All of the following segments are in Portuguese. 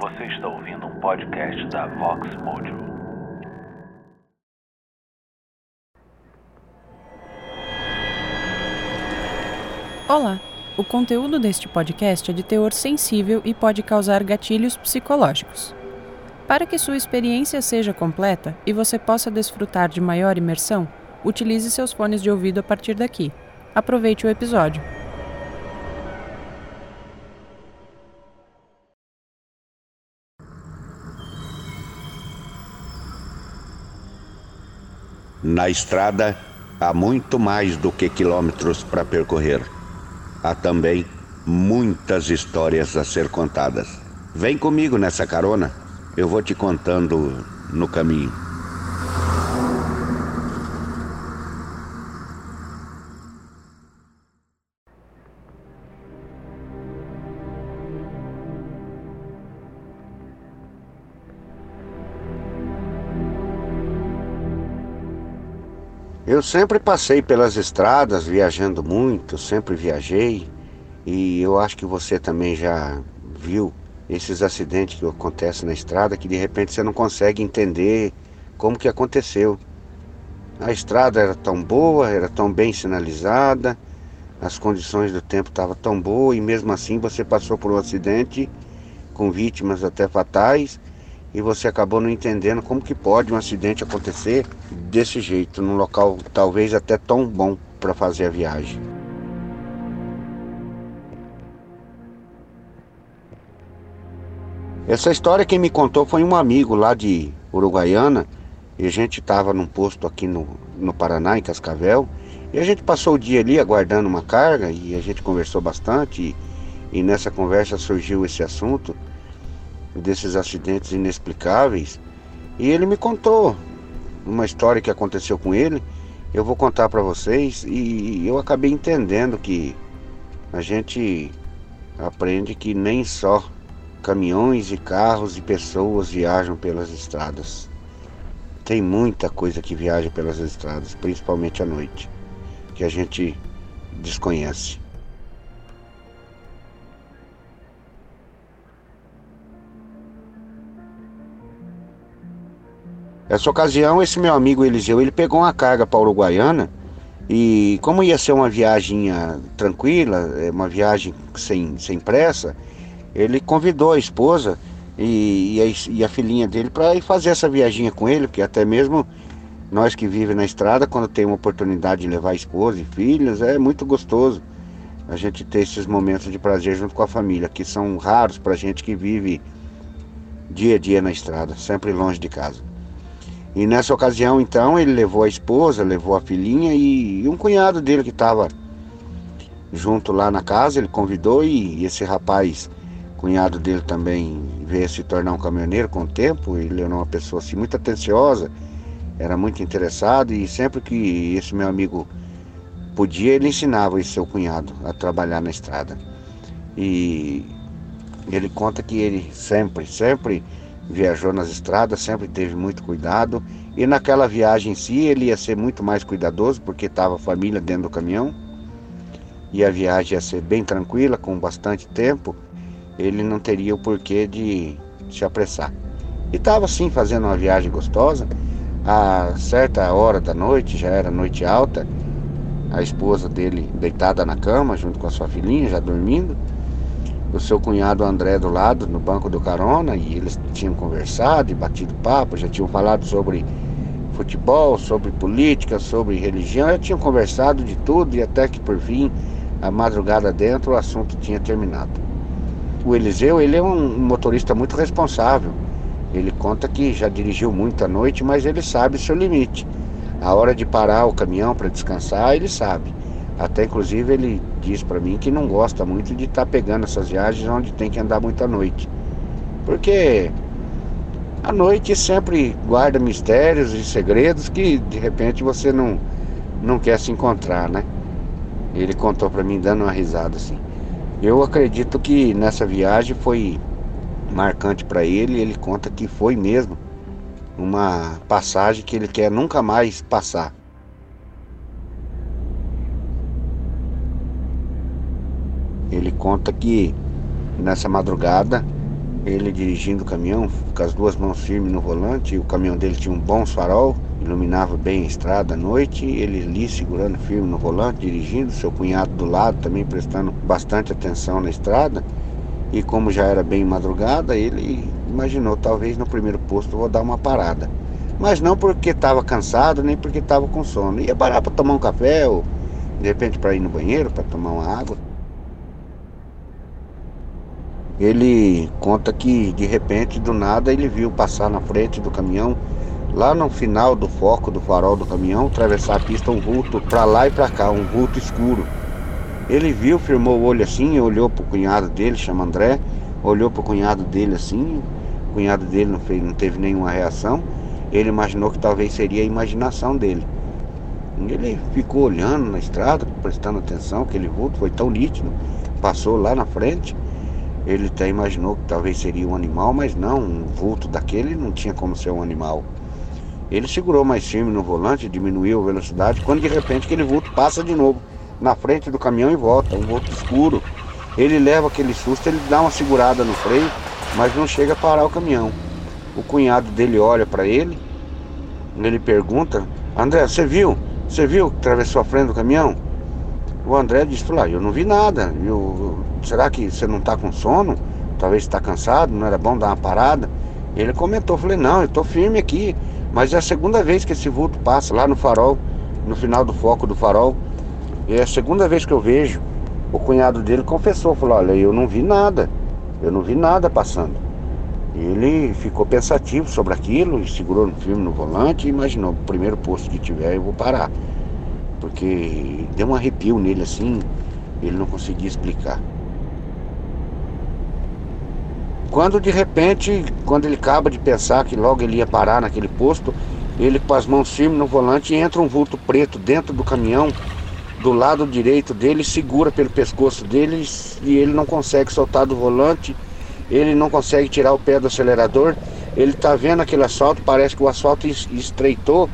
Você está ouvindo um podcast da Vox Mojo. Olá! O conteúdo deste podcast é de teor sensível e pode causar gatilhos psicológicos. Para que sua experiência seja completa e você possa desfrutar de maior imersão, utilize seus fones de ouvido a partir daqui. Aproveite o episódio. Na estrada há muito mais do que quilômetros para percorrer. Há também muitas histórias a ser contadas. Vem comigo nessa carona, eu vou te contando no caminho. Eu sempre passei pelas estradas, viajando muito, sempre viajei. E eu acho que você também já viu esses acidentes que acontecem na estrada que de repente você não consegue entender como que aconteceu. A estrada era tão boa, era tão bem sinalizada, as condições do tempo estavam tão boas e mesmo assim você passou por um acidente com vítimas até fatais e você acabou não entendendo como que pode um acidente acontecer desse jeito, num local talvez até tão bom para fazer a viagem. Essa história quem me contou foi um amigo lá de Uruguaiana, e a gente estava num posto aqui no, no Paraná, em Cascavel, e a gente passou o dia ali aguardando uma carga, e a gente conversou bastante, e, e nessa conversa surgiu esse assunto desses acidentes inexplicáveis. E ele me contou uma história que aconteceu com ele. Eu vou contar para vocês e eu acabei entendendo que a gente aprende que nem só caminhões e carros e pessoas viajam pelas estradas. Tem muita coisa que viaja pelas estradas, principalmente à noite, que a gente desconhece. Essa ocasião, esse meu amigo Eliseu, ele pegou uma carga para Uruguaiana e como ia ser uma viagem tranquila, é, uma viagem sem, sem pressa, ele convidou a esposa e, e, a, e a filhinha dele para ir fazer essa viagem com ele, porque até mesmo nós que vivemos na estrada, quando tem uma oportunidade de levar esposa e filhos, é muito gostoso a gente ter esses momentos de prazer junto com a família, que são raros para gente que vive dia a dia na estrada, sempre longe de casa. E nessa ocasião, então, ele levou a esposa, levou a filhinha e, e um cunhado dele que estava junto lá na casa, ele convidou e, e esse rapaz, cunhado dele também veio se tornar um caminhoneiro com o tempo, ele era uma pessoa assim muito atenciosa, era muito interessado e sempre que esse meu amigo podia, ele ensinava esse seu cunhado a trabalhar na estrada. E ele conta que ele sempre, sempre viajou nas estradas, sempre teve muito cuidado. E naquela viagem em si ele ia ser muito mais cuidadoso, porque estava a família dentro do caminhão. E a viagem ia ser bem tranquila, com bastante tempo. Ele não teria o porquê de se apressar. E estava sim fazendo uma viagem gostosa. A certa hora da noite, já era noite alta, a esposa dele deitada na cama, junto com a sua filhinha, já dormindo o seu cunhado André do lado, no banco do carona, e eles tinham conversado e batido papo, já tinham falado sobre futebol, sobre política, sobre religião, já tinham conversado de tudo e até que por fim, a madrugada dentro, o assunto tinha terminado. O Eliseu, ele é um motorista muito responsável. Ele conta que já dirigiu muito à noite, mas ele sabe o seu limite. A hora de parar o caminhão para descansar, ele sabe. Até inclusive ele diz para mim que não gosta muito de estar tá pegando essas viagens onde tem que andar muito à noite. Porque a noite sempre guarda mistérios e segredos que de repente você não, não quer se encontrar, né? Ele contou para mim dando uma risada assim. Eu acredito que nessa viagem foi marcante para ele, ele conta que foi mesmo uma passagem que ele quer nunca mais passar. Ele conta que nessa madrugada, ele dirigindo o caminhão, com as duas mãos firmes no volante, o caminhão dele tinha um bom farol, iluminava bem a estrada à noite, ele ali segurando firme no volante, dirigindo, seu cunhado do lado também prestando bastante atenção na estrada. E como já era bem madrugada, ele imaginou, talvez no primeiro posto vou dar uma parada. Mas não porque estava cansado, nem porque estava com sono. Ia parar para tomar um café ou de repente para ir no banheiro, para tomar uma água. Ele conta que de repente, do nada, ele viu passar na frente do caminhão, lá no final do foco do farol do caminhão, atravessar a pista um vulto para lá e para cá, um vulto escuro. Ele viu, firmou o olho assim, olhou pro cunhado dele, chama André, olhou pro cunhado dele assim, o cunhado dele não, fez, não teve nenhuma reação. Ele imaginou que talvez seria a imaginação dele. Ele ficou olhando na estrada, prestando atenção, aquele vulto foi tão nítido, passou lá na frente. Ele até imaginou que talvez seria um animal, mas não, um vulto daquele não tinha como ser um animal. Ele segurou mais firme no volante, diminuiu a velocidade, quando de repente aquele vulto passa de novo na frente do caminhão e volta, um vulto escuro. Ele leva aquele susto, ele dá uma segurada no freio, mas não chega a parar o caminhão. O cunhado dele olha para ele, ele pergunta: André, você viu? Você viu que atravessou a frente do caminhão? O André disse, ah, eu não vi nada. Eu, será que você não está com sono? Talvez está cansado, não era bom dar uma parada? Ele comentou, falei, não, eu estou firme aqui. Mas é a segunda vez que esse vulto passa lá no farol, no final do foco do farol. É a segunda vez que eu vejo. O cunhado dele confessou, falou, olha, eu não vi nada. Eu não vi nada passando. Ele ficou pensativo sobre aquilo, segurou no filme no volante e imaginou, o primeiro posto que tiver eu vou parar. Porque deu um arrepio nele assim, ele não conseguia explicar. Quando de repente, quando ele acaba de pensar que logo ele ia parar naquele posto, ele com as mãos firmes no volante entra um vulto preto dentro do caminhão, do lado direito dele, segura pelo pescoço dele e ele não consegue soltar do volante ele não consegue tirar o pé do acelerador, ele está vendo aquele asfalto, parece que o asfalto estreitou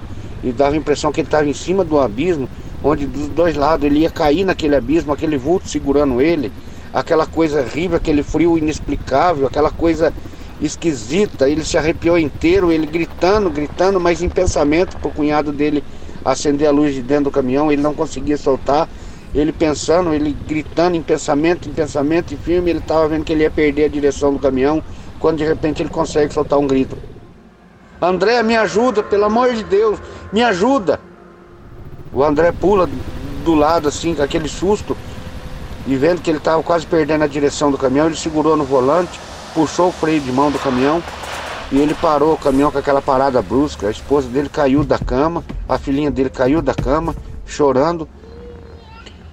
e dava a impressão que ele estava em cima do abismo, onde dos dois lados ele ia cair naquele abismo, aquele vulto segurando ele, aquela coisa horrível, aquele frio inexplicável, aquela coisa esquisita, ele se arrepiou inteiro, ele gritando, gritando, mas em pensamento para o cunhado dele acender a luz de dentro do caminhão, ele não conseguia soltar, ele pensando, ele gritando em pensamento, em pensamento, em filme, ele estava vendo que ele ia perder a direção do caminhão, quando de repente ele consegue soltar um grito. André, me ajuda, pelo amor de Deus, me ajuda. O André pula do lado assim, com aquele susto, e vendo que ele estava quase perdendo a direção do caminhão, ele segurou no volante, puxou o freio de mão do caminhão e ele parou o caminhão com aquela parada brusca. A esposa dele caiu da cama, a filhinha dele caiu da cama, chorando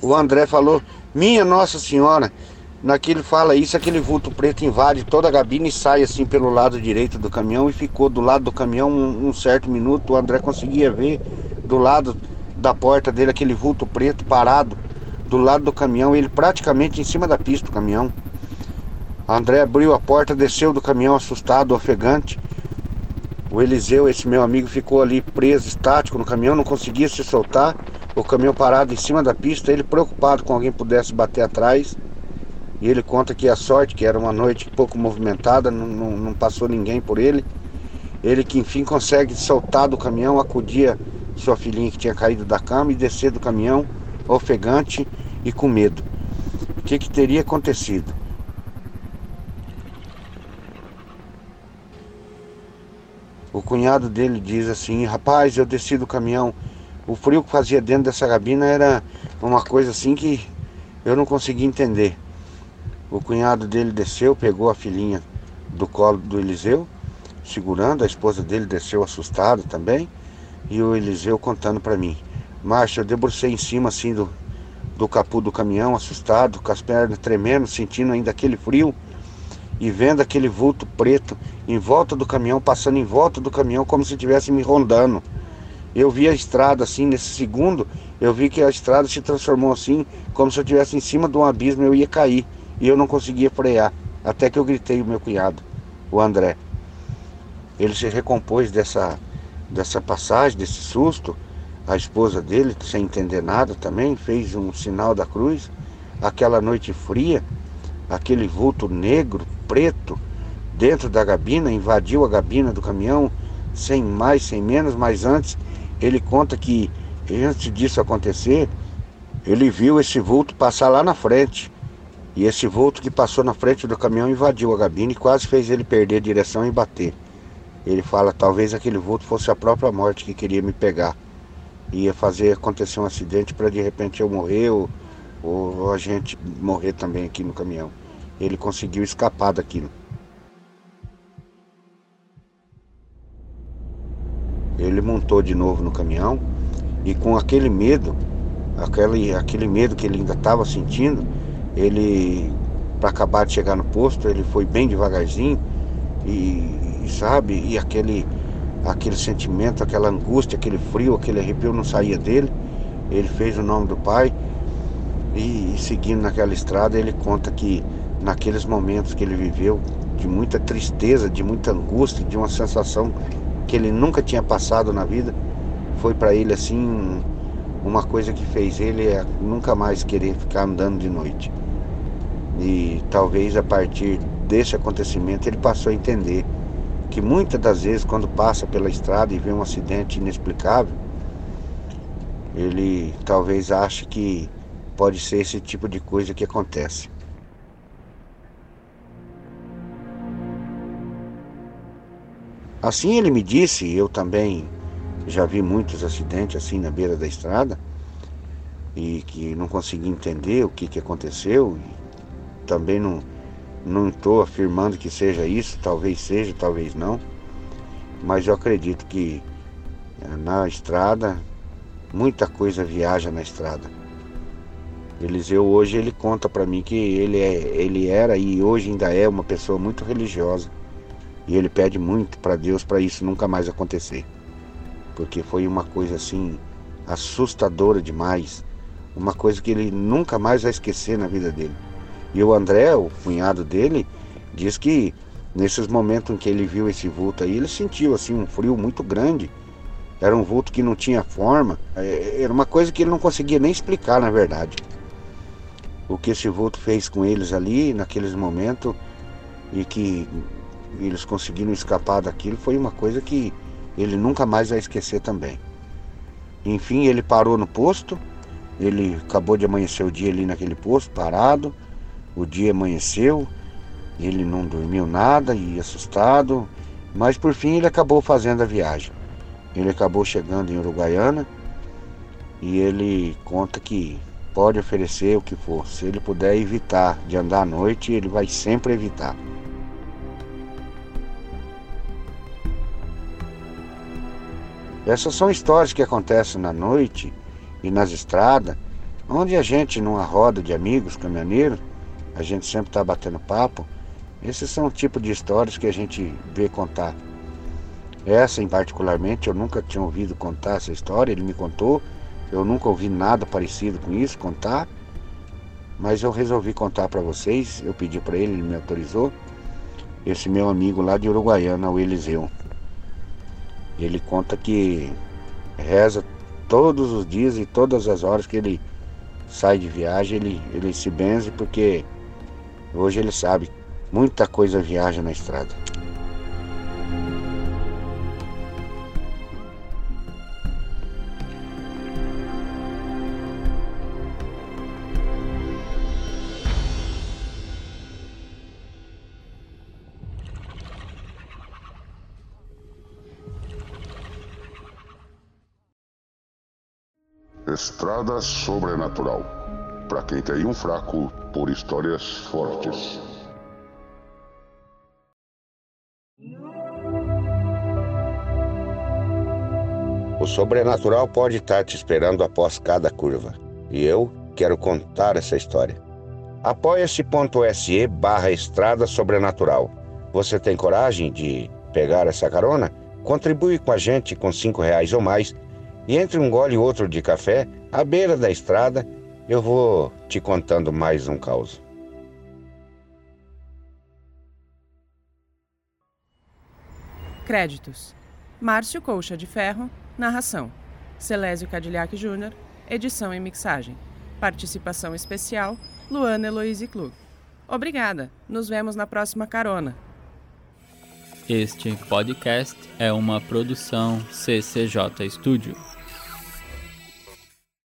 o André falou, minha Nossa Senhora, naquele fala isso, aquele vulto preto invade toda a cabine e sai assim pelo lado direito do caminhão e ficou do lado do caminhão um, um certo minuto, o André conseguia ver do lado da porta dele aquele vulto preto parado do lado do caminhão, ele praticamente em cima da pista do caminhão. O André abriu a porta, desceu do caminhão assustado, ofegante. O Eliseu, esse meu amigo, ficou ali preso, estático no caminhão, não conseguia se soltar o caminhão parado em cima da pista, ele preocupado com alguém pudesse bater atrás. E ele conta que a sorte, que era uma noite pouco movimentada, não, não, não passou ninguém por ele. Ele que enfim consegue soltar do caminhão, acudir sua filhinha que tinha caído da cama e descer do caminhão, ofegante e com medo. O que, que teria acontecido? O cunhado dele diz assim: Rapaz, eu desci do caminhão o frio que fazia dentro dessa cabina era uma coisa assim que eu não conseguia entender. O cunhado dele desceu, pegou a filhinha do colo do Eliseu, segurando, a esposa dele desceu assustada também, e o Eliseu contando para mim. Márcio, eu debrucei em cima assim do, do capô do caminhão, assustado, com as pernas tremendo, sentindo ainda aquele frio e vendo aquele vulto preto em volta do caminhão, passando em volta do caminhão como se estivesse me rondando eu vi a estrada assim, nesse segundo, eu vi que a estrada se transformou assim, como se eu estivesse em cima de um abismo, eu ia cair. E eu não conseguia frear. Até que eu gritei o meu cunhado, o André. Ele se recompôs dessa, dessa passagem, desse susto. A esposa dele, sem entender nada também, fez um sinal da cruz. Aquela noite fria, aquele vulto negro, preto, dentro da gabina, invadiu a gabina do caminhão, sem mais, sem menos, mas antes ele conta que antes disso acontecer, ele viu esse vulto passar lá na frente. E esse vulto que passou na frente do caminhão invadiu a gabina e quase fez ele perder a direção e bater. Ele fala, talvez aquele vulto fosse a própria morte que queria me pegar. Ia fazer acontecer um acidente para de repente eu morrer ou, ou a gente morrer também aqui no caminhão. Ele conseguiu escapar daquilo. Ele montou de novo no caminhão e com aquele medo, aquele, aquele medo que ele ainda estava sentindo, ele, para acabar de chegar no posto, ele foi bem devagarzinho e, e, sabe, e aquele, aquele sentimento, aquela angústia, aquele frio, aquele arrepio não saía dele. Ele fez o nome do pai e, e seguindo naquela estrada, ele conta que naqueles momentos que ele viveu, de muita tristeza, de muita angústia, de uma sensação que ele nunca tinha passado na vida, foi para ele assim uma coisa que fez ele nunca mais querer ficar andando de noite. E talvez a partir desse acontecimento ele passou a entender que muitas das vezes quando passa pela estrada e vê um acidente inexplicável, ele talvez ache que pode ser esse tipo de coisa que acontece. Assim ele me disse, eu também já vi muitos acidentes assim na beira da estrada e que não consegui entender o que, que aconteceu. Também não não estou afirmando que seja isso, talvez seja, talvez não. Mas eu acredito que eh, na estrada muita coisa viaja na estrada. Eliseu hoje ele conta para mim que ele é, ele era e hoje ainda é uma pessoa muito religiosa. E ele pede muito para Deus para isso nunca mais acontecer porque foi uma coisa assim assustadora demais, uma coisa que ele nunca mais vai esquecer na vida dele. E o André, o cunhado dele, diz que nesses momentos em que ele viu esse vulto aí, ele sentiu assim um frio muito grande. Era um vulto que não tinha forma, é, era uma coisa que ele não conseguia nem explicar, na verdade. O que esse vulto fez com eles ali, naqueles momentos, e que eles conseguiram escapar daquilo, foi uma coisa que ele nunca mais vai esquecer também. Enfim, ele parou no posto, ele acabou de amanhecer o dia ali naquele posto, parado. O dia amanheceu, ele não dormiu nada e assustado, mas por fim ele acabou fazendo a viagem. Ele acabou chegando em Uruguaiana e ele conta que pode oferecer o que for. Se ele puder evitar de andar à noite, ele vai sempre evitar. Essas são histórias que acontecem na noite e nas estradas, onde a gente, numa roda de amigos caminhoneiros, a gente sempre está batendo papo. Esses são o tipo de histórias que a gente vê contar. Essa, em particularmente, eu nunca tinha ouvido contar essa história, ele me contou. Eu nunca ouvi nada parecido com isso contar, mas eu resolvi contar para vocês. Eu pedi para ele, ele me autorizou. Esse meu amigo lá de Uruguaiana, o Eliseu. Ele conta que reza todos os dias e todas as horas que ele sai de viagem, ele, ele se benze porque hoje ele sabe, muita coisa viaja na estrada. Estrada Sobrenatural. Para quem tem um fraco por histórias fortes. O sobrenatural pode estar te esperando após cada curva. E eu quero contar essa história. Apoia-se.se barra Estrada Sobrenatural. Você tem coragem de pegar essa carona? Contribui com a gente com cinco reais ou mais e entre um gole e outro de café, à beira da estrada, eu vou te contando mais um caos. Créditos: Márcio Colcha de Ferro, narração. Celésio Cadillac Júnior, edição e mixagem. Participação especial: Luana Eloise Klug. Obrigada. Nos vemos na próxima carona. Este podcast é uma produção CCJ Studio.